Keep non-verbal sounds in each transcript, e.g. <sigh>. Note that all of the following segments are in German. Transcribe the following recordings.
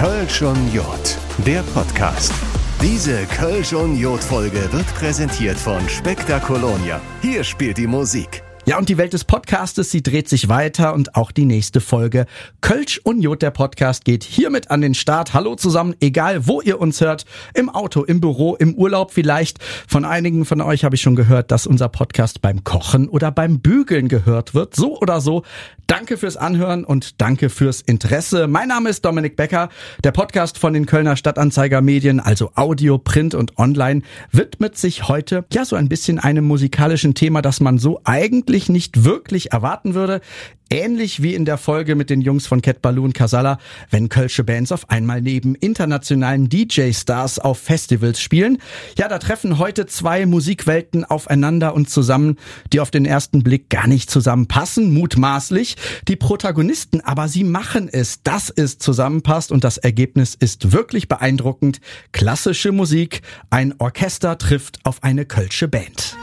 Kölsch und Jod, der Podcast. Diese Kölsch und Jod-Folge wird präsentiert von Spektakolonia. Hier spielt die Musik. Ja, und die Welt des Podcastes, sie dreht sich weiter und auch die nächste Folge Kölsch und Jod, der Podcast, geht hiermit an den Start. Hallo zusammen, egal wo ihr uns hört, im Auto, im Büro, im Urlaub vielleicht. Von einigen von euch habe ich schon gehört, dass unser Podcast beim Kochen oder beim Bügeln gehört wird. So oder so. Danke fürs Anhören und danke fürs Interesse. Mein Name ist Dominik Becker. Der Podcast von den Kölner Stadtanzeiger Medien, also Audio, Print und Online, widmet sich heute ja so ein bisschen einem musikalischen Thema, das man so eigentlich eigentlich nicht wirklich erwarten würde. Ähnlich wie in der Folge mit den Jungs von Cat Balloon Casalla, wenn kölsche Bands auf einmal neben internationalen DJ-Stars auf Festivals spielen. Ja, da treffen heute zwei Musikwelten aufeinander und zusammen, die auf den ersten Blick gar nicht zusammenpassen, mutmaßlich. Die Protagonisten aber, sie machen es, dass es zusammenpasst und das Ergebnis ist wirklich beeindruckend. Klassische Musik, ein Orchester trifft auf eine kölsche Band.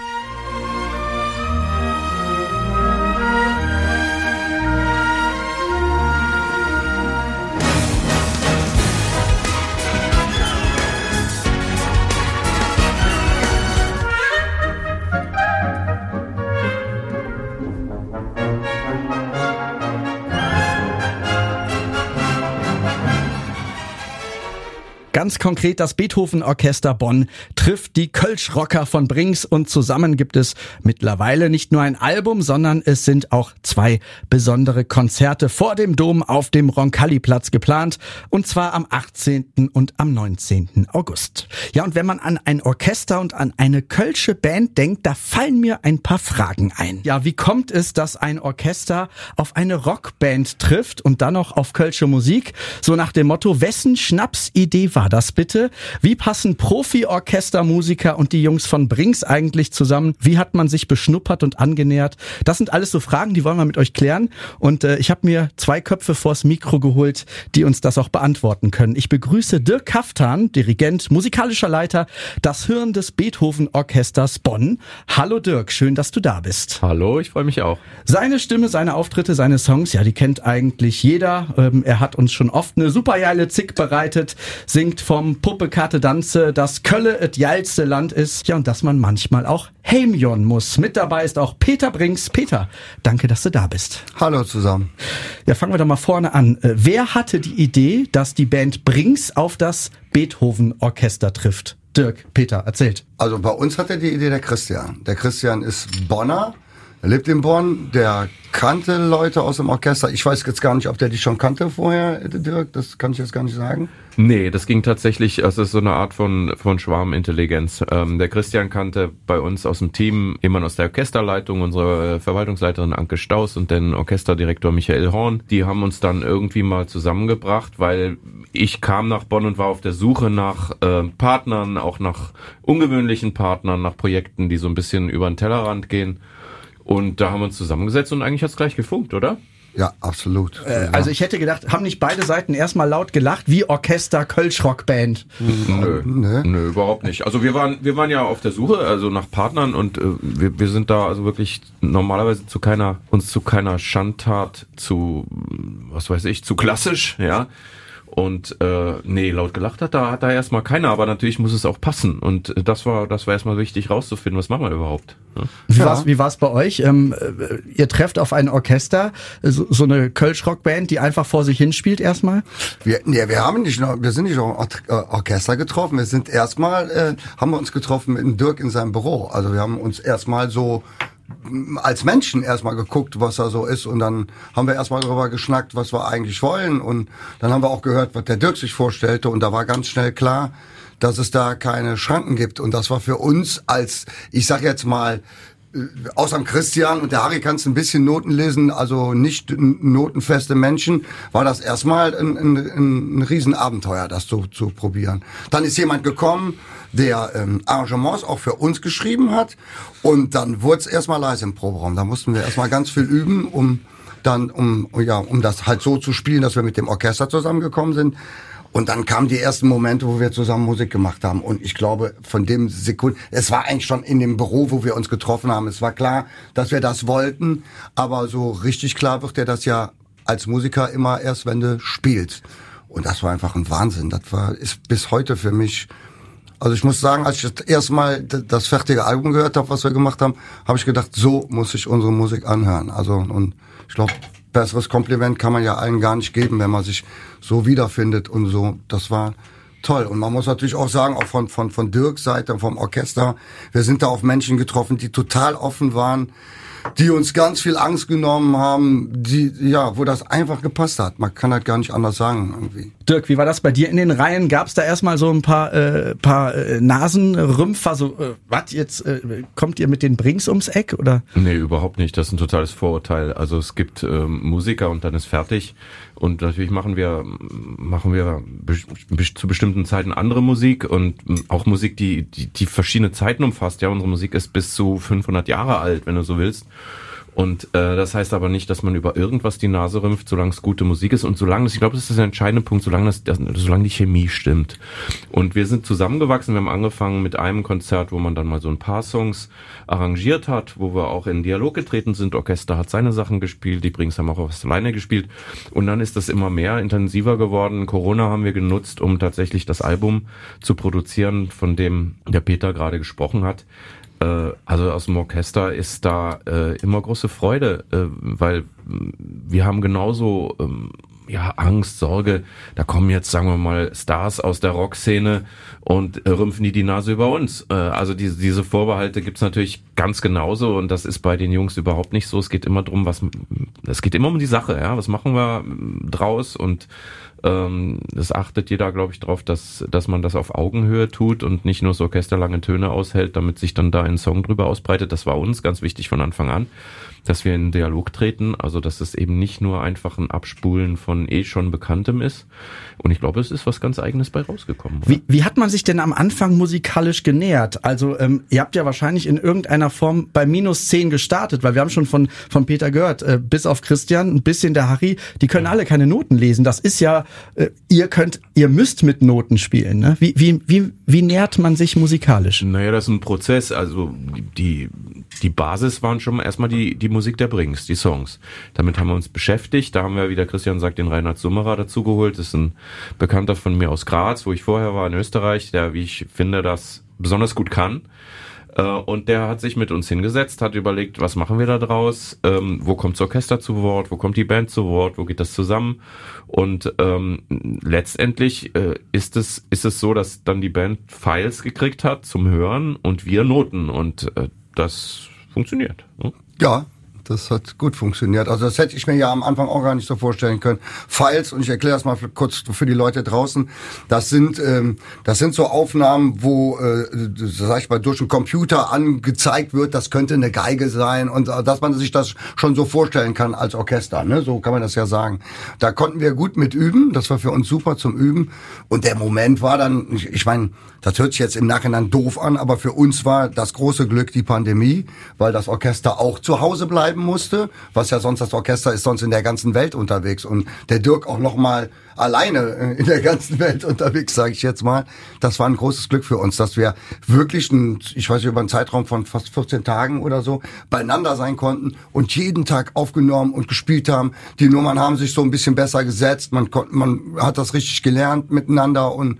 Ganz konkret das Beethoven Orchester Bonn trifft die Kölsch-Rocker von Brings und zusammen gibt es mittlerweile nicht nur ein Album, sondern es sind auch zwei besondere Konzerte vor dem Dom auf dem Roncalli-Platz geplant und zwar am 18. und am 19. August. Ja, und wenn man an ein Orchester und an eine Kölsche Band denkt, da fallen mir ein paar Fragen ein. Ja, wie kommt es, dass ein Orchester auf eine Rockband trifft und dann noch auf Kölsche Musik? So nach dem Motto, wessen Schnapsidee war war das bitte? Wie passen Profi-Orchestermusiker und die Jungs von Brinks eigentlich zusammen? Wie hat man sich beschnuppert und angenähert? Das sind alles so Fragen, die wollen wir mit euch klären. Und äh, ich habe mir zwei Köpfe vors Mikro geholt, die uns das auch beantworten können. Ich begrüße Dirk Kaftan, Dirigent, musikalischer Leiter, das Hirn des Beethoven-Orchesters Bonn. Hallo Dirk, schön, dass du da bist. Hallo, ich freue mich auch. Seine Stimme, seine Auftritte, seine Songs, ja, die kennt eigentlich jeder. Ähm, er hat uns schon oft eine super geile Zick bereitet, singt singt vom Puppe Karte Danze, dass Kölle et geilste Land ist. Ja, und dass man manchmal auch Heimjon muss. Mit dabei ist auch Peter Brinks. Peter, danke, dass du da bist. Hallo zusammen. Ja, fangen wir doch mal vorne an. Äh, wer hatte die Idee, dass die Band Brinks auf das Beethoven-Orchester trifft? Dirk, Peter, erzählt. Also bei uns hatte die Idee der Christian. Der Christian ist Bonner er lebt in Bonn, der kannte Leute aus dem Orchester. Ich weiß jetzt gar nicht, ob der die schon kannte vorher, Dirk, das kann ich jetzt gar nicht sagen. Nee, das ging tatsächlich, es ist so eine Art von, von Schwarmintelligenz. Ähm, der Christian kannte bei uns aus dem Team jemand aus der Orchesterleitung, unsere äh, Verwaltungsleiterin Anke Staus und den Orchesterdirektor Michael Horn. Die haben uns dann irgendwie mal zusammengebracht, weil ich kam nach Bonn und war auf der Suche nach äh, Partnern, auch nach ungewöhnlichen Partnern, nach Projekten, die so ein bisschen über den Tellerrand gehen. Und da haben wir uns zusammengesetzt und eigentlich hat's gleich gefunkt, oder? Ja, absolut. Äh, also ich hätte gedacht, haben nicht beide Seiten erstmal laut gelacht, wie Orchester Kölsch Rockband? Nö, nö, nö, überhaupt nicht. Also wir waren, wir waren ja auf der Suche, also nach Partnern und äh, wir, wir sind da also wirklich normalerweise zu keiner, uns zu keiner Schandtat zu, was weiß ich, zu klassisch, ja. Und äh, nee, laut gelacht hat da hat da erstmal keiner, aber natürlich muss es auch passen. Und das war das war erstmal wichtig rauszufinden, was machen wir überhaupt. Ne? Wie ja. war's wie war's bei euch? Ähm, äh, ihr trefft auf ein Orchester, so, so eine Kölsch-Rockband, die einfach vor sich hinspielt erstmal? Wir, nee, wir haben nicht noch, wir sind nicht noch äh, Orchester getroffen. Wir sind erstmal äh, haben wir uns getroffen mit Dirk in seinem Büro. Also wir haben uns erstmal so als Menschen erstmal geguckt, was da so ist. Und dann haben wir erstmal darüber geschnackt, was wir eigentlich wollen. Und dann haben wir auch gehört, was der Dirk sich vorstellte. Und da war ganz schnell klar, dass es da keine Schranken gibt. Und das war für uns als, ich sag jetzt mal, außer Christian und der Harry kannst ein bisschen Noten lesen, also nicht notenfeste Menschen, war das erstmal ein, ein, ein Riesenabenteuer, das zu, zu probieren. Dann ist jemand gekommen, der ähm, Arrangements auch für uns geschrieben hat und dann wurde es erstmal leise im Proberaum. Da mussten wir erstmal ganz viel üben, um dann, um, ja, um das halt so zu spielen, dass wir mit dem Orchester zusammengekommen sind. Und dann kamen die ersten Momente, wo wir zusammen Musik gemacht haben. Und ich glaube, von dem Sekunden, es war eigentlich schon in dem Büro, wo wir uns getroffen haben. Es war klar, dass wir das wollten. Aber so richtig klar wird dir das ja als Musiker immer erst, wenn du spielst. Und das war einfach ein Wahnsinn. Das war, ist bis heute für mich, also ich muss sagen, als ich das erste Mal das fertige Album gehört habe, was wir gemacht haben, habe ich gedacht, so muss ich unsere Musik anhören. Also, und ich glaube, besseres Kompliment kann man ja allen gar nicht geben, wenn man sich so wiederfindet und so. Das war toll. Und man muss natürlich auch sagen, auch von, von, von Dirks Seite, vom Orchester, wir sind da auf Menschen getroffen, die total offen waren, die uns ganz viel Angst genommen haben, die, ja, wo das einfach gepasst hat. Man kann halt gar nicht anders sagen irgendwie. Dirk, wie war das bei dir in den Reihen? Gab es da erstmal so ein paar, äh, paar äh, Nasenrümpfer, so, äh, was jetzt, äh, kommt ihr mit den Brings ums Eck oder? Nee, überhaupt nicht. Das ist ein totales Vorurteil. Also es gibt ähm, Musiker und dann ist fertig. Und natürlich machen wir, machen wir zu bestimmten Zeiten andere Musik und auch Musik, die, die, die verschiedene Zeiten umfasst. Ja, unsere Musik ist bis zu 500 Jahre alt, wenn du so willst. Und äh, das heißt aber nicht, dass man über irgendwas die Nase rümpft, solange es gute Musik ist und solange das, ich glaube, das ist der entscheidende Punkt, solange das, das, solange die Chemie stimmt. Und wir sind zusammengewachsen. Wir haben angefangen mit einem Konzert, wo man dann mal so ein paar Songs arrangiert hat, wo wir auch in Dialog getreten sind. Orchester hat seine Sachen gespielt, die Brings haben auch was alleine gespielt. Und dann ist das immer mehr intensiver geworden. Corona haben wir genutzt, um tatsächlich das Album zu produzieren, von dem der Peter gerade gesprochen hat also aus dem Orchester ist da äh, immer große Freude, äh, weil wir haben genauso ähm, ja Angst, Sorge. Da kommen jetzt sagen wir mal Stars aus der Rockszene und äh, rümpfen die die Nase über uns. Äh, also diese, diese Vorbehalte gibt's natürlich ganz genauso und das ist bei den Jungs überhaupt nicht so. Es geht immer drum, was es geht immer um die Sache. Ja, was machen wir draus und ähm, es achtet jeder, glaube ich, darauf, dass, dass man das auf Augenhöhe tut und nicht nur so orchesterlange Töne aushält, damit sich dann da ein Song drüber ausbreitet. Das war uns ganz wichtig von Anfang an dass wir in Dialog treten, also dass es eben nicht nur einfach ein Abspulen von eh schon Bekanntem ist. Und ich glaube, es ist was ganz Eigenes bei rausgekommen. Wie, wie hat man sich denn am Anfang musikalisch genähert? Also ähm, ihr habt ja wahrscheinlich in irgendeiner Form bei minus zehn gestartet, weil wir haben schon von, von Peter gehört, äh, bis auf Christian, ein bisschen der Harry, die können alle keine Noten lesen. Das ist ja, äh, ihr könnt, ihr müsst mit Noten spielen. Ne? Wie, wie, wie, wie nährt man sich musikalisch? Naja, das ist ein Prozess. Also die, die Basis waren schon erstmal die, die Musik der Brings, die Songs. Damit haben wir uns beschäftigt. Da haben wir, wie der Christian sagt, den Reinhard Summerer dazugeholt. Das ist ein Bekannter von mir aus Graz, wo ich vorher war in Österreich, der, wie ich finde, das besonders gut kann. Äh, und der hat sich mit uns hingesetzt, hat überlegt, was machen wir da draus, ähm, wo kommt das Orchester zu Wort, wo kommt die Band zu Wort, wo geht das zusammen. Und ähm, letztendlich äh, ist es ist es so, dass dann die Band Files gekriegt hat zum Hören und wir Noten und äh, das funktioniert. Ne? Ja, das hat gut funktioniert. Also das hätte ich mir ja am Anfang auch gar nicht so vorstellen können. Files, und ich erkläre das mal kurz für die Leute draußen, das sind, ähm, das sind so Aufnahmen, wo, äh, sag ich mal, durch einen Computer angezeigt wird, das könnte eine Geige sein und äh, dass man sich das schon so vorstellen kann als Orchester. Ne? So kann man das ja sagen. Da konnten wir gut mit üben, das war für uns super zum Üben. Und der Moment war dann, ich, ich meine, das hört sich jetzt im Nachhinein doof an, aber für uns war das große Glück die Pandemie, weil das Orchester auch zu Hause bleiben musste, was ja sonst das Orchester ist sonst in der ganzen Welt unterwegs und der Dirk auch noch mal alleine äh, in der ganzen <laughs> Welt unterwegs, sage ich jetzt mal. Das war ein großes Glück für uns, dass wir wirklich, ein, ich weiß nicht, über einen Zeitraum von fast 14 Tagen oder so beieinander sein konnten und jeden Tag aufgenommen und gespielt haben. Die Nummern haben sich so ein bisschen besser gesetzt, man, man hat das richtig gelernt miteinander und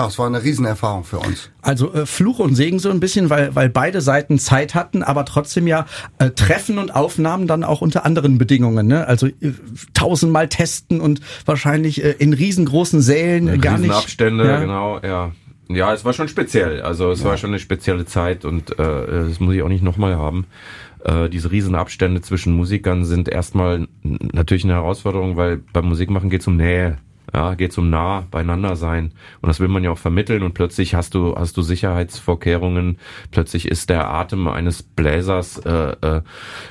ja, es war eine Riesenerfahrung für uns. Also äh, Fluch und Segen so ein bisschen, weil, weil beide Seiten Zeit hatten, aber trotzdem ja äh, Treffen und Aufnahmen dann auch unter anderen Bedingungen. Ne? Also äh, tausendmal testen und wahrscheinlich äh, in riesengroßen Sälen ja, gar nicht. Abstände, ja. genau, ja. Ja, es war schon speziell. Also es ja. war schon eine spezielle Zeit und äh, das muss ich auch nicht nochmal haben. Äh, diese Riesenabstände zwischen Musikern sind erstmal natürlich eine Herausforderung, weil beim Musikmachen geht es um Nähe. Ja, geht um nah beieinander sein. Und das will man ja auch vermitteln. Und plötzlich hast du, hast du Sicherheitsvorkehrungen. Plötzlich ist der Atem eines Bläsers, äh, äh,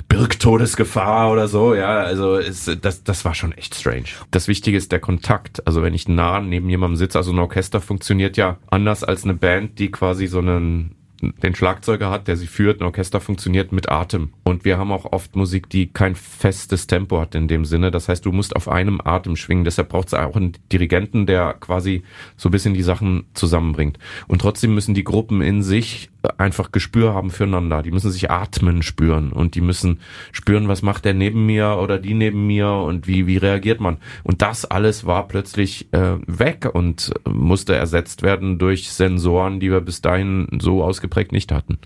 birgt Todesgefahr oder so. Ja, also ist, das, das war schon echt strange. Das Wichtige ist der Kontakt. Also wenn ich nah neben jemandem sitze, also ein Orchester funktioniert ja anders als eine Band, die quasi so einen den Schlagzeuger hat, der sie führt. Ein Orchester funktioniert mit Atem. Und wir haben auch oft Musik, die kein festes Tempo hat in dem Sinne. Das heißt, du musst auf einem Atem schwingen. Deshalb braucht es auch einen Dirigenten, der quasi so ein bisschen die Sachen zusammenbringt. Und trotzdem müssen die Gruppen in sich einfach Gespür haben füreinander. Die müssen sich atmen spüren und die müssen spüren, was macht der neben mir oder die neben mir und wie, wie reagiert man. Und das alles war plötzlich äh, weg und musste ersetzt werden durch Sensoren, die wir bis dahin so ausgeprägt nicht hatten.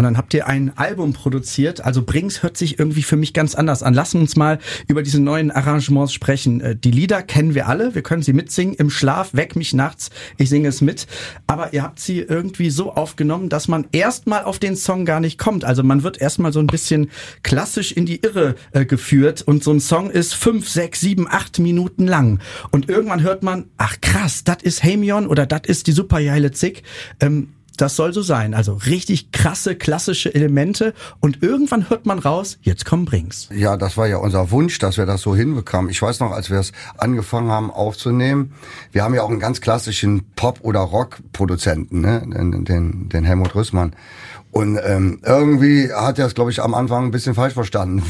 Und dann habt ihr ein Album produziert. Also Brings hört sich irgendwie für mich ganz anders an. Lassen uns mal über diese neuen Arrangements sprechen. Äh, die Lieder kennen wir alle. Wir können sie mitsingen. Im Schlaf, weck mich nachts. Ich singe es mit. Aber ihr habt sie irgendwie so aufgenommen, dass man erstmal auf den Song gar nicht kommt. Also man wird erstmal so ein bisschen klassisch in die Irre äh, geführt. Und so ein Song ist fünf, sechs, sieben, acht Minuten lang. Und irgendwann hört man, ach krass, das ist Hamion oder das ist die Supergeile Zick. Ähm, das soll so sein. Also richtig krasse, klassische Elemente. Und irgendwann hört man raus, jetzt kommen Brings. Ja, das war ja unser Wunsch, dass wir das so hinbekamen. Ich weiß noch, als wir es angefangen haben aufzunehmen, wir haben ja auch einen ganz klassischen Pop- oder Rock-Produzenten, ne? den, den, den Helmut Rüssmann. Und ähm, irgendwie hat er es, glaube ich, am Anfang ein bisschen falsch verstanden,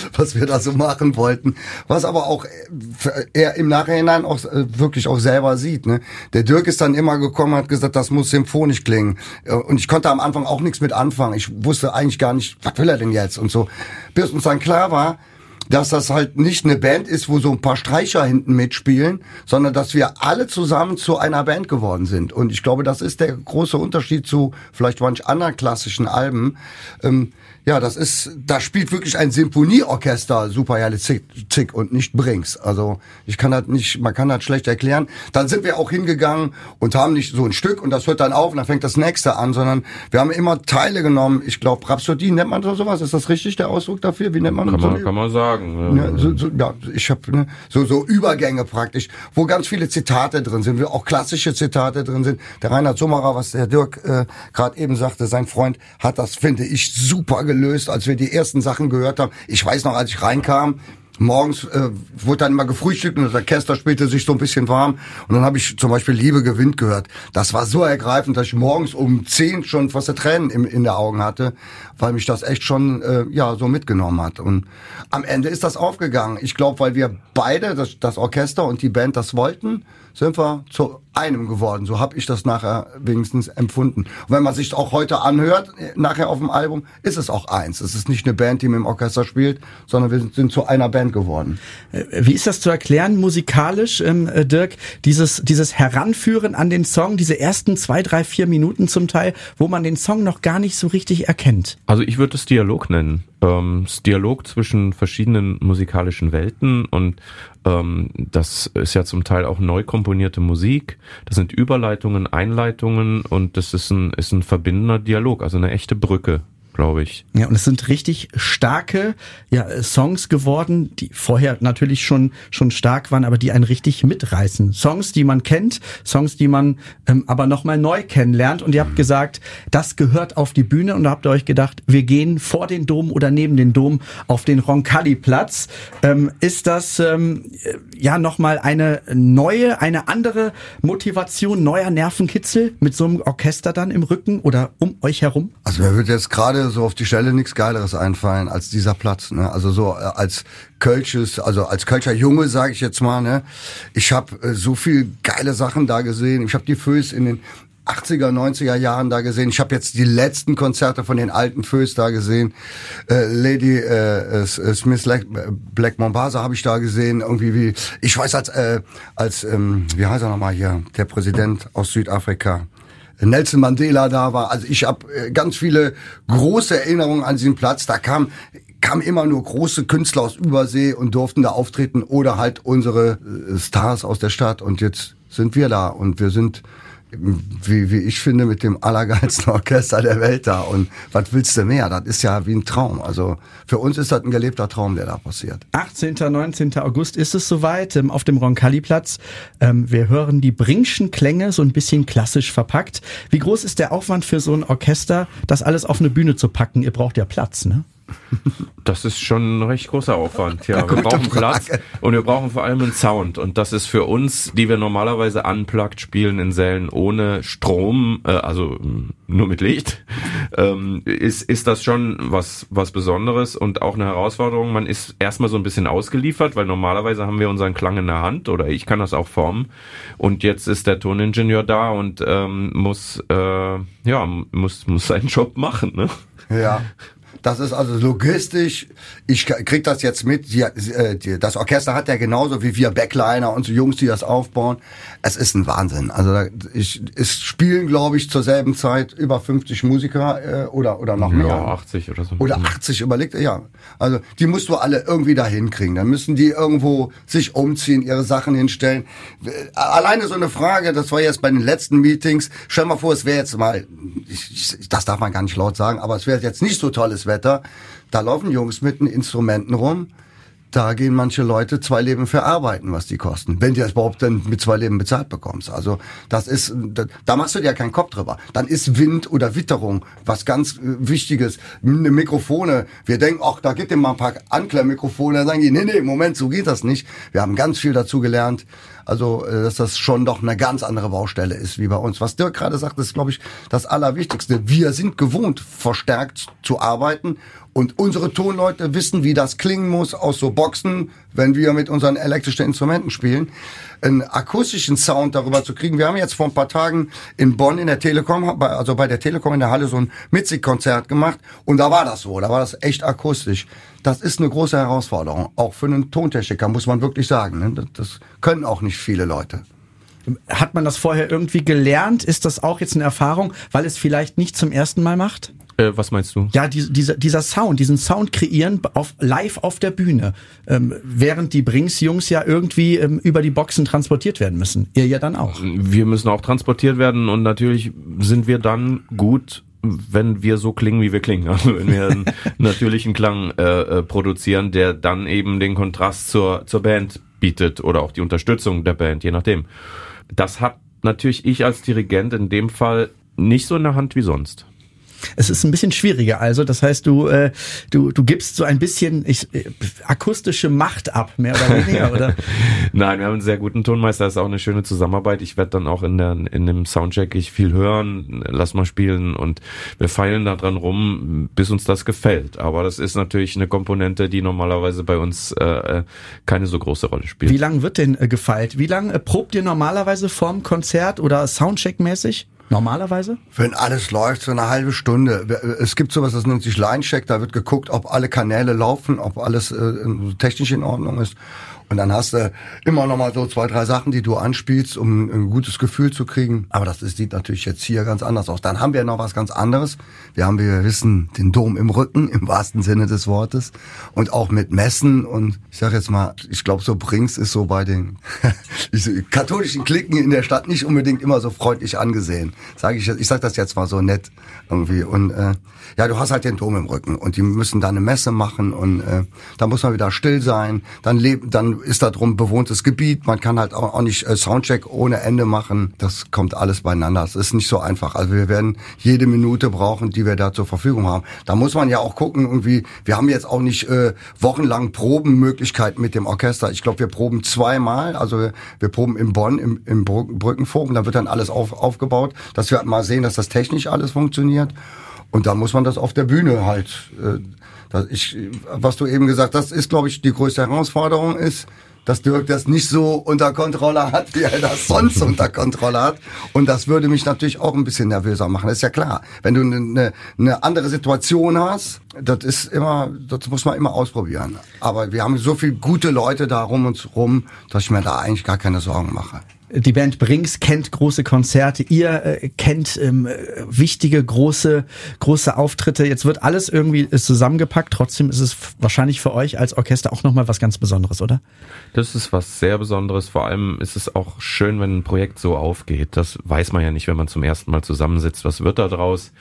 <laughs> was wir da so machen wollten. Was aber auch äh, er im Nachhinein auch äh, wirklich auch selber sieht. Ne? Der Dirk ist dann immer gekommen und hat gesagt, das muss symphonisch klingen. Äh, und ich konnte am Anfang auch nichts mit anfangen. Ich wusste eigentlich gar nicht, was will er denn jetzt und so. Bis uns dann klar war, dass das halt nicht eine Band ist, wo so ein paar Streicher hinten mitspielen, sondern dass wir alle zusammen zu einer Band geworden sind. Und ich glaube, das ist der große Unterschied zu vielleicht manch anderen klassischen Alben. Ähm, ja, das ist, da spielt wirklich ein Symphonieorchester super Superjale Zick, Zick und nicht Brings. Also ich kann das nicht, man kann das schlecht erklären. Dann sind wir auch hingegangen und haben nicht so ein Stück und das hört dann auf und dann fängt das nächste an, sondern wir haben immer Teile genommen. Ich glaube, Rhapsodie nennt man so sowas. Ist das richtig der Ausdruck dafür? Wie nennt man kann das? Man, kann man sagen. Ja, so, so, ja ich habe ne, so so Übergänge praktisch, wo ganz viele Zitate drin sind, wo auch klassische Zitate drin sind. Der Reinhard Sommerer, was der Dirk äh, gerade eben sagte, sein Freund hat das, finde ich, super gelöst gelöst, als wir die ersten Sachen gehört haben. Ich weiß noch, als ich reinkam, morgens äh, wurde dann immer gefrühstückt und das Orchester spielte sich so ein bisschen warm. Und dann habe ich zum Beispiel Liebe gewinnt gehört. Das war so ergreifend, dass ich morgens um zehn schon fast Tränen im, in der Augen hatte, weil mich das echt schon äh, ja so mitgenommen hat. Und am Ende ist das aufgegangen. Ich glaube, weil wir beide, das, das Orchester und die Band das wollten, sind wir zu einem geworden. So habe ich das nachher wenigstens empfunden. Und wenn man sich auch heute anhört, nachher auf dem Album, ist es auch eins. Es ist nicht eine Band, die mit dem Orchester spielt, sondern wir sind zu einer Band geworden. Äh, wie ist das zu erklären musikalisch, ähm, äh, Dirk? Dieses, dieses Heranführen an den Song, diese ersten zwei, drei, vier Minuten zum Teil, wo man den Song noch gar nicht so richtig erkennt. Also ich würde es Dialog nennen. Ähm, Dialog zwischen verschiedenen musikalischen Welten und ähm, das ist ja zum Teil auch neu komponierte Musik. Das sind Überleitungen, Einleitungen und das ist ein, ist ein verbindender Dialog, also eine echte Brücke glaube ich. Ja, und es sind richtig starke ja, Songs geworden, die vorher natürlich schon schon stark waren, aber die einen richtig mitreißen. Songs, die man kennt, Songs, die man ähm, aber nochmal neu kennenlernt. Und ihr habt gesagt, das gehört auf die Bühne. Und da habt ihr euch gedacht, wir gehen vor den Dom oder neben den Dom auf den Roncalli-Platz. Ähm, ist das ähm, ja nochmal eine neue, eine andere Motivation, neuer Nervenkitzel mit so einem Orchester dann im Rücken oder um euch herum? Also mir wird jetzt gerade so auf die Stelle nichts Geileres einfallen als dieser Platz. Ne? Also so äh, als Kölsches, also als Kölscher Junge, sage ich jetzt mal. Ne? Ich habe äh, so viel geile Sachen da gesehen. Ich habe die Föß in den 80er, 90er Jahren da gesehen. Ich habe jetzt die letzten Konzerte von den alten Föß da gesehen. Äh, Lady äh, äh Smith Black, Black Mombasa habe ich da gesehen. Irgendwie wie, ich weiß als, äh, als ähm, wie heißt er nochmal hier, der Präsident aus Südafrika. Nelson Mandela da war. Also ich habe äh, ganz viele große Erinnerungen an diesen Platz. Da kam kamen immer nur große Künstler aus Übersee und durften da auftreten oder halt unsere äh, Stars aus der Stadt. Und jetzt sind wir da und wir sind wie, wie ich finde, mit dem allergeilsten <laughs> Orchester der Welt da. Und was willst du mehr? Das ist ja wie ein Traum. Also für uns ist das ein gelebter Traum, der da passiert. 18. 19. August ist es soweit ähm, auf dem Roncalli-Platz. Ähm, wir hören die Bringschen Klänge so ein bisschen klassisch verpackt. Wie groß ist der Aufwand für so ein Orchester, das alles auf eine Bühne zu packen? Ihr braucht ja Platz, ne? Das ist schon ein recht großer Aufwand. Ja, wir brauchen Platz und wir brauchen vor allem einen Sound. Und das ist für uns, die wir normalerweise unplugged spielen in Sälen ohne Strom, äh, also mm, nur mit Licht, <laughs> ähm, ist, ist das schon was, was Besonderes und auch eine Herausforderung. Man ist erstmal so ein bisschen ausgeliefert, weil normalerweise haben wir unseren Klang in der Hand oder ich kann das auch formen. Und jetzt ist der Toningenieur da und ähm, muss, äh, ja, muss, muss seinen Job machen. Ne? Ja. <laughs> Das ist also logistisch. Ich krieg das jetzt mit. Die, äh, die, das Orchester hat ja genauso wie wir Backliner und so Jungs, die das aufbauen. Es ist ein Wahnsinn. Also da, ich, es spielen, glaube ich, zur selben Zeit über 50 Musiker äh, oder oder noch mehr. Ja, 80 oder so. Oder 80 überlegt. Ja, also die musst du alle irgendwie da hinkriegen. Dann müssen die irgendwo sich umziehen, ihre Sachen hinstellen. Alleine so eine Frage. Das war jetzt bei den letzten Meetings. Stell mal vor, es wäre jetzt mal. Ich, das darf man gar nicht laut sagen, aber es wäre jetzt nicht so tolles Wetter, da laufen Jungs mit den Instrumenten rum. Da gehen manche Leute zwei Leben für arbeiten, was die kosten. Wenn du das überhaupt dann mit zwei Leben bezahlt bekommst. Also das ist, da machst du dir ja keinen Kopf drüber. Dann ist Wind oder Witterung was ganz äh, Wichtiges. Eine Mikrofone. Wir denken, ach, da gibt dir mal ein paar Anklemmmikrofone. Da sagen die, nee, nee, Moment, so geht das nicht. Wir haben ganz viel dazu gelernt. Also, äh, dass das schon doch eine ganz andere Baustelle ist wie bei uns. Was Dirk gerade sagt, ist, glaube ich, das Allerwichtigste. Wir sind gewohnt, verstärkt zu arbeiten und unsere Tonleute wissen, wie das klingen muss aus so Boxen, wenn wir mit unseren elektrischen Instrumenten spielen. Einen akustischen Sound darüber zu kriegen. Wir haben jetzt vor ein paar Tagen in Bonn in der Telekom, also bei der Telekom in der Halle so ein Mitzig-Konzert gemacht und da war das so, da war das echt akustisch. Das ist eine große Herausforderung, auch für einen Tontechniker, muss man wirklich sagen. Ne? Das können auch nicht viele Leute. Hat man das vorher irgendwie gelernt? Ist das auch jetzt eine Erfahrung, weil es vielleicht nicht zum ersten Mal macht? Äh, was meinst du? Ja, die, dieser, dieser Sound, diesen Sound kreieren auf, live auf der Bühne, ähm, während die Brings-Jungs ja irgendwie ähm, über die Boxen transportiert werden müssen. Ihr ja dann auch. Wir müssen auch transportiert werden und natürlich sind wir dann gut wenn wir so klingen, wie wir klingen. <laughs> Also wenn wir einen <laughs> natürlichen Klang äh, äh, produzieren, der dann eben den Kontrast zur, zur Band bietet oder auch die Unterstützung der Band, je nachdem. Das hat natürlich ich als Dirigent in dem Fall nicht so in der Hand wie sonst. Es ist ein bisschen schwieriger. Also, das heißt, du, äh, du, du gibst so ein bisschen ich, äh, akustische Macht ab, mehr oder weniger, oder? <laughs> Nein, wir haben einen sehr guten Tonmeister. Das ist auch eine schöne Zusammenarbeit. Ich werde dann auch in, der, in dem Soundcheck ich viel hören, lass mal spielen und wir feilen da dran rum, bis uns das gefällt. Aber das ist natürlich eine Komponente, die normalerweise bei uns äh, äh keine so große Rolle spielt. Wie lang wird denn äh, gefeilt? Wie lang äh, probt ihr normalerweise vorm Konzert oder Soundcheck-mäßig? Normalerweise? Wenn alles läuft, so eine halbe Stunde. Es gibt sowas, das nennt sich Line-Check. Da wird geguckt, ob alle Kanäle laufen, ob alles äh, technisch in Ordnung ist. Und dann hast du immer noch mal so zwei, drei Sachen, die du anspielst, um ein gutes Gefühl zu kriegen. Aber das sieht natürlich jetzt hier ganz anders aus. Dann haben wir noch was ganz anderes. Wir haben, wir wissen, den Dom im Rücken, im wahrsten Sinne des Wortes. Und auch mit Messen. Und ich sage jetzt mal, ich glaube, so Brings ist so bei den <laughs> katholischen Klicken in der Stadt nicht unbedingt immer so freundlich angesehen. Sag ich, ich sage das jetzt mal so nett irgendwie. Und äh, ja, du hast halt den Dom im Rücken. Und die müssen da eine Messe machen. Und äh, da muss man wieder still sein. Dann leben, dann ist da drum bewohntes Gebiet. Man kann halt auch, nicht äh, Soundcheck ohne Ende machen. Das kommt alles beieinander. Es ist nicht so einfach. Also wir werden jede Minute brauchen, die wir da zur Verfügung haben. Da muss man ja auch gucken, irgendwie, wir haben jetzt auch nicht äh, wochenlang Probenmöglichkeiten mit dem Orchester. Ich glaube, wir proben zweimal. Also wir, wir proben in Bonn im, im Brückenforum. Da wird dann alles auf, aufgebaut, dass wir mal sehen, dass das technisch alles funktioniert. Und da muss man das auf der Bühne halt äh, das ich, was du eben gesagt hast, ist, glaube ich, die größte Herausforderung ist, dass Dirk das nicht so unter Kontrolle hat, wie er das sonst unter Kontrolle hat. Und das würde mich natürlich auch ein bisschen nervöser machen. Das ist ja klar. Wenn du eine, eine andere Situation hast, das ist immer, das muss man immer ausprobieren. Aber wir haben so viele gute Leute da rum uns rum, dass ich mir da eigentlich gar keine Sorgen mache. Die Band Brings kennt große Konzerte, ihr äh, kennt ähm, wichtige große große Auftritte. Jetzt wird alles irgendwie äh, zusammengepackt. Trotzdem ist es wahrscheinlich für euch als Orchester auch nochmal was ganz Besonderes, oder? Das ist was sehr Besonderes. Vor allem ist es auch schön, wenn ein Projekt so aufgeht. Das weiß man ja nicht, wenn man zum ersten Mal zusammensitzt. Was wird da draus?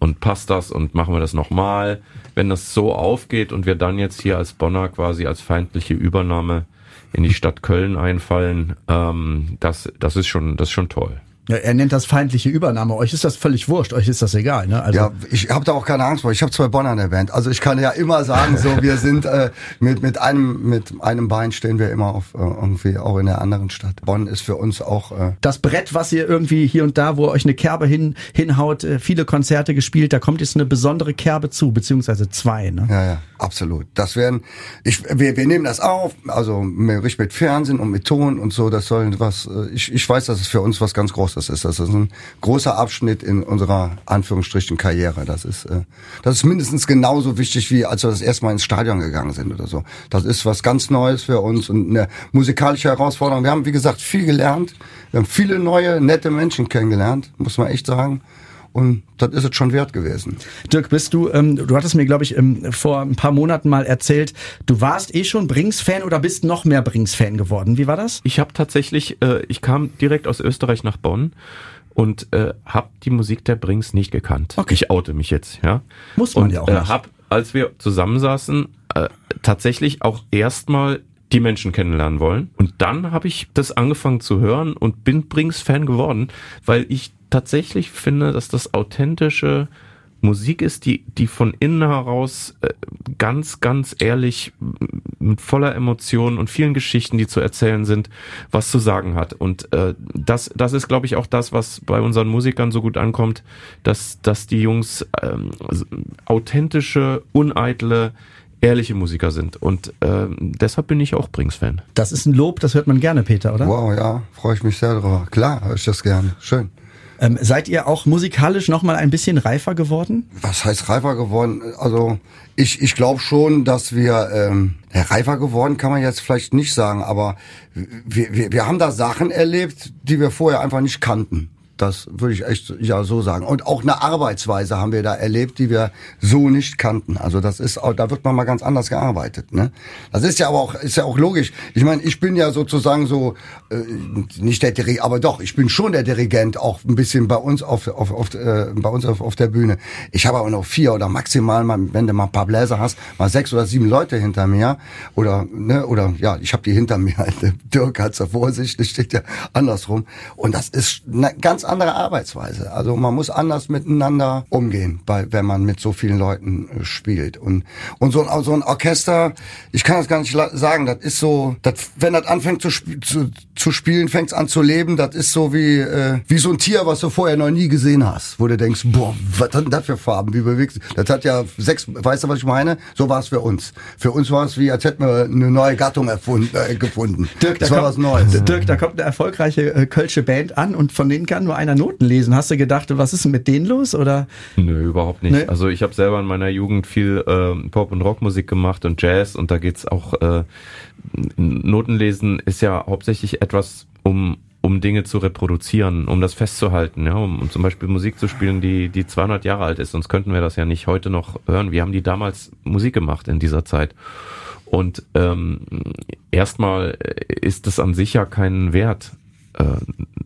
Und passt das? Und machen wir das nochmal? Wenn das so aufgeht und wir dann jetzt hier als Bonner quasi als feindliche Übernahme in die Stadt Köln einfallen, ähm, das, das ist schon, das ist schon toll. Ja, er nennt das feindliche Übernahme. Euch ist das völlig wurscht, euch ist das egal. Ne? Also ja, ich habe da auch keine Angst vor. Ich habe zwei Bonner in der Band. Also ich kann ja immer sagen, so wir <laughs> sind äh, mit mit einem mit einem Bein stehen wir immer auf äh, irgendwie auch in der anderen Stadt. Bonn ist für uns auch äh, das Brett, was ihr irgendwie hier und da, wo euch eine Kerbe hin hinhaut, äh, viele Konzerte gespielt. Da kommt jetzt eine besondere Kerbe zu, beziehungsweise zwei. Ne? Ja, ja, absolut. Das werden ich wir, wir nehmen das auf. Also mit, mit Fernsehen und mit Ton und so. Das soll was. Äh, ich ich weiß, dass es für uns was ganz Großes ist. Das ist ein großer Abschnitt in unserer Anführungsstrichen Karriere. Das ist, äh, das ist mindestens genauso wichtig wie als wir das erste Mal ins Stadion gegangen sind oder so. Das ist was ganz Neues für uns und eine musikalische Herausforderung. Wir haben, wie gesagt, viel gelernt. Wir haben viele neue, nette Menschen kennengelernt, muss man echt sagen. Und das ist es schon wert gewesen. Dirk, bist du, ähm, du hattest mir, glaube ich, ähm, vor ein paar Monaten mal erzählt, du warst eh schon Brings-Fan oder bist noch mehr Brings-Fan geworden. Wie war das? Ich habe tatsächlich, äh, ich kam direkt aus Österreich nach Bonn und äh, habe die Musik der Brings nicht gekannt. Okay. Ich oute mich jetzt, ja. Muss man und, ja auch. Nicht. Äh, hab, als wir zusammensaßen, äh, tatsächlich auch erstmal die Menschen kennenlernen wollen. Und dann habe ich das angefangen zu hören und bin Brings-Fan geworden, weil ich tatsächlich finde, dass das authentische Musik ist, die, die von innen heraus äh, ganz, ganz ehrlich mit voller Emotionen und vielen Geschichten, die zu erzählen sind, was zu sagen hat. Und äh, das, das ist, glaube ich, auch das, was bei unseren Musikern so gut ankommt, dass, dass die Jungs ähm, authentische, uneitle, ehrliche Musiker sind. Und äh, deshalb bin ich auch Brings-Fan. Das ist ein Lob, das hört man gerne, Peter, oder? Wow, ja, freue ich mich sehr drüber. Klar, höre ich das gerne. Schön. Ähm, seid ihr auch musikalisch noch mal ein bisschen reifer geworden? Was heißt reifer geworden? Also ich, ich glaube schon, dass wir ähm, ja, reifer geworden kann man jetzt vielleicht nicht sagen, aber wir, wir, wir haben da Sachen erlebt, die wir vorher einfach nicht kannten. Das würde ich echt ja so sagen. Und auch eine Arbeitsweise haben wir da erlebt, die wir so nicht kannten. Also das ist, da wird man mal ganz anders gearbeitet. Ne? Das ist ja aber auch, ist ja auch logisch. Ich meine, ich bin ja sozusagen so äh, nicht der Dirigent, aber doch, ich bin schon der Dirigent, auch ein bisschen bei uns auf, auf, auf äh, bei uns auf, auf der Bühne. Ich habe aber noch vier oder maximal mal, wenn du mal ein paar Bläser hast, mal sechs oder sieben Leute hinter mir oder ne oder ja, ich habe die hinter mir. <laughs> Dirk hat's ja vorsichtig, steht ja andersrum. Und das ist eine ganz andere Arbeitsweise. Also man muss anders miteinander umgehen, bei, wenn man mit so vielen Leuten äh, spielt. Und, und so, ein, so ein Orchester, ich kann das gar nicht sagen, das ist so, das, wenn das anfängt zu, zu, zu spielen, fängt es an zu leben, das ist so wie, äh, wie so ein Tier, was du vorher noch nie gesehen hast, wo du denkst, boah, was hat denn das für Farben, wie bewegt Das hat ja sechs, weißt du, was ich meine? So war es für uns. Für uns war es wie, als hätten wir eine neue Gattung erfunden, äh, gefunden. Dirk, das da war kommt, was Neues. Dirk, da kommt eine erfolgreiche äh, Kölsche Band an und von denen kann nur einer Noten lesen. Hast du gedacht, was ist denn mit denen los? Oder? Nö, überhaupt nicht. Nee? Also ich habe selber in meiner Jugend viel äh, Pop- und Rockmusik gemacht und Jazz und da geht's auch, äh, Notenlesen ist ja hauptsächlich etwas, um um Dinge zu reproduzieren, um das festzuhalten, ja, um, um zum Beispiel Musik zu spielen, die die 200 Jahre alt ist, sonst könnten wir das ja nicht heute noch hören. Wir haben die damals Musik gemacht in dieser Zeit. Und ähm, erstmal ist das an sich ja keinen Wert äh,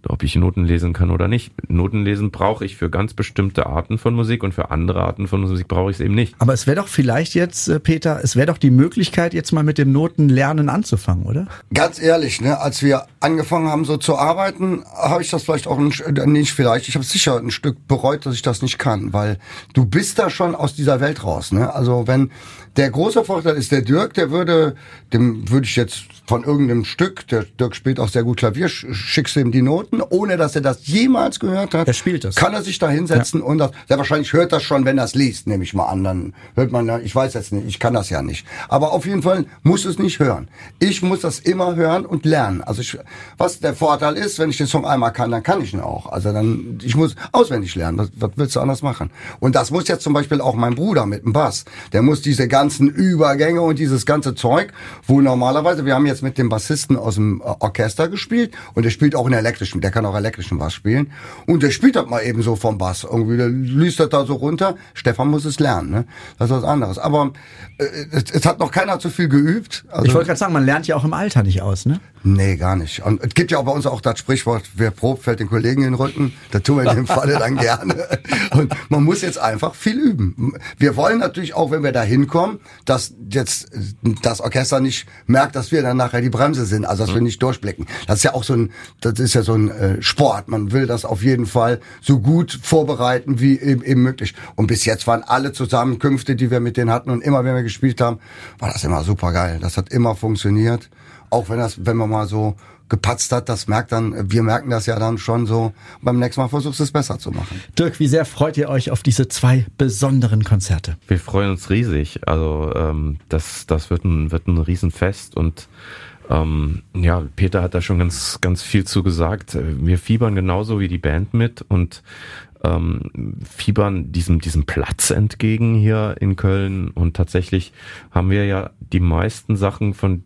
ob ich Noten lesen kann oder nicht. Noten lesen brauche ich für ganz bestimmte Arten von Musik und für andere Arten von Musik brauche ich es eben nicht. Aber es wäre doch vielleicht jetzt, äh, Peter, es wäre doch die Möglichkeit, jetzt mal mit dem Notenlernen anzufangen, oder? Ganz ehrlich, ne, als wir angefangen haben, so zu arbeiten, habe ich das vielleicht auch ein, äh, nicht vielleicht, ich habe sicher ein Stück bereut, dass ich das nicht kann, weil du bist da schon aus dieser Welt raus. Ne? Also wenn der große Vorteil ist, der Dirk, der würde, dem würde ich jetzt von irgendeinem Stück, der Dirk spielt auch sehr gut Klavier, schickst du ihm die Noten, ohne dass er das jemals gehört hat. Er spielt es. Kann er sich da hinsetzen ja. und das, sehr wahrscheinlich hört das schon, wenn er es liest, nehme ich mal an. Dann hört man, ich weiß jetzt nicht, ich kann das ja nicht. Aber auf jeden Fall muss es nicht hören. Ich muss das immer hören und lernen. Also ich, was der Vorteil ist, wenn ich den Song einmal kann, dann kann ich ihn auch. Also dann, ich muss auswendig lernen. Was, was willst du anders machen? Und das muss jetzt zum Beispiel auch mein Bruder mit dem Bass. Der muss diese ganzen Übergänge und dieses ganze Zeug, wo normalerweise, wir haben jetzt mit dem Bassisten aus dem Orchester gespielt und der spielt auch in elektrischen, der kann auch elektrischen Bass spielen und der spielt das mal eben so vom Bass, irgendwie, der das da so runter. Stefan muss es lernen, ne? Das ist was anderes. Aber äh, es, es, hat noch keiner zu viel geübt. Also, ich wollte gerade sagen, man lernt ja auch im Alter nicht aus, ne? Nee, gar nicht. Und es gibt ja auch bei uns auch das Sprichwort, wer probt, fällt den Kollegen in den Rücken. Das tun wir in dem Falle dann gerne. <laughs> Und man muss jetzt einfach viel üben. Wir wollen natürlich auch, wenn wir da hinkommen, dass jetzt das Orchester nicht merkt, dass wir dann nachher die Bremse sind, also dass wir nicht durchblicken. Das ist ja auch so ein, das ist ja so ein äh, Sport. Man will das auf jeden Fall so gut vorbereiten wie eben, eben möglich. Und bis jetzt waren alle Zusammenkünfte, die wir mit denen hatten und immer, wenn wir gespielt haben, war das immer super geil. Das hat immer funktioniert. Auch wenn das, wenn man mal so gepatzt hat, das merkt dann, wir merken das ja dann schon so, beim nächsten Mal versuchst du es besser zu machen. Dirk, wie sehr freut ihr euch auf diese zwei besonderen Konzerte? Wir freuen uns riesig. Also ähm, das, das wird ein, wird ein Riesenfest und ähm, ja, Peter hat da schon ganz, ganz viel zu gesagt. Wir fiebern genauso wie die Band mit und ähm, fiebern diesem, diesem Platz entgegen hier in Köln. Und tatsächlich haben wir ja die meisten Sachen von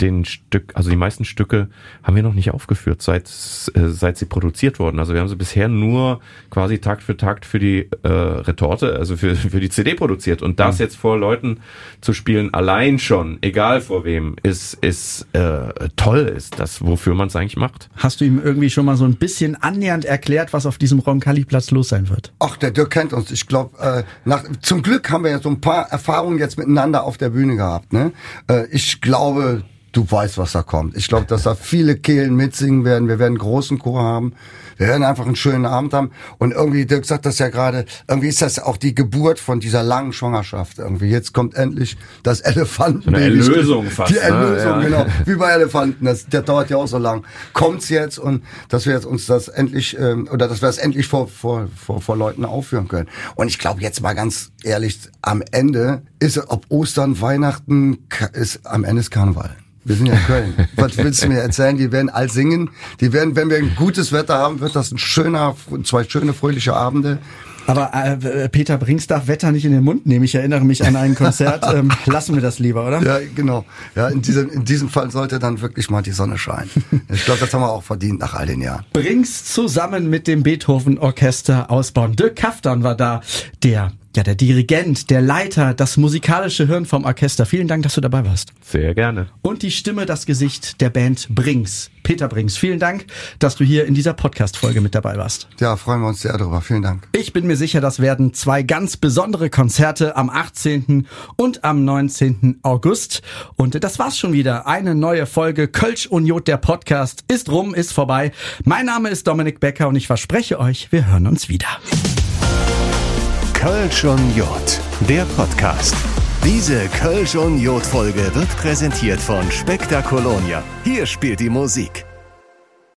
den Stück, also die meisten Stücke haben wir noch nicht aufgeführt, seit, äh, seit sie produziert wurden. Also wir haben sie bisher nur quasi Takt für Takt für die äh, Retorte, also für, <laughs> für die CD produziert. Und das mhm. jetzt vor Leuten zu spielen, allein schon, egal vor wem, ist, ist äh, toll, ist das, wofür man es eigentlich macht. Hast du ihm irgendwie schon mal so ein bisschen annähernd erklärt, was auf diesem Roncalli-Platz los sein wird? Ach, der Dirk kennt uns. Ich glaube, äh, nach, zum Glück haben wir ja so ein paar Erfahrungen jetzt miteinander auf der Bühne gehabt. Ne? Äh, ich glaube, du weißt, was da kommt. Ich glaube, dass da viele Kehlen mitsingen werden. Wir werden einen großen Chor haben. Wir werden einfach einen schönen Abend haben. Und irgendwie, Dirk sagt das ja gerade, irgendwie ist das auch die Geburt von dieser langen Schwangerschaft. Irgendwie jetzt kommt endlich das Elefanten. Eine Erlösung fast. Die ne? Erlösung, ne? ja. genau. <laughs> Wie bei Elefanten. Das, der dauert ja auch so lang. Kommt's jetzt und dass wir jetzt uns das endlich, ähm, oder dass wir das endlich vor, vor, vor, vor Leuten aufführen können. Und ich glaube jetzt mal ganz ehrlich, am Ende ist, ob Ostern, Weihnachten, ist, am Ende ist Karneval. Wir sind ja in Köln. <laughs> Was willst du mir erzählen? Die werden all singen. Die werden, wenn wir ein gutes Wetter haben, wird das ein schöner, zwei schöne, fröhliche Abende. Aber äh, Peter Brings darf Wetter nicht in den Mund nehmen. Ich erinnere mich an ein Konzert. <laughs> Ähm, lassen wir das lieber, oder? Ja, genau. Ja, in diesem, in diesem Fall sollte dann wirklich mal die Sonne scheinen. <laughs> Ich glaube, das haben wir auch verdient nach all den Jahren. Brings zusammen mit dem Beethoven Orchester ausbauen. Dirk Kaftan war da, der ja, der Dirigent, der Leiter, das musikalische Hirn vom Orchester. Vielen Dank, dass du dabei warst. Sehr gerne. Und die Stimme, das Gesicht der Band Brings. Peter Brings, vielen Dank, dass du hier in dieser Podcast-Folge mit dabei warst. Ja, freuen wir uns sehr darüber. Vielen Dank. Ich bin mir sicher, das werden zwei ganz besondere Konzerte am 18. und am 19. August. Und das war's schon wieder. Eine neue Folge Kölsch und Jod, der Podcast, ist rum, ist vorbei. Mein Name ist Dominik Becker und ich verspreche euch, wir hören uns wieder. Kölsch und Jod, der Podcast. Diese Kölsch und Jod Folge wird präsentiert von Spektakolonia. Hier spielt die Musik.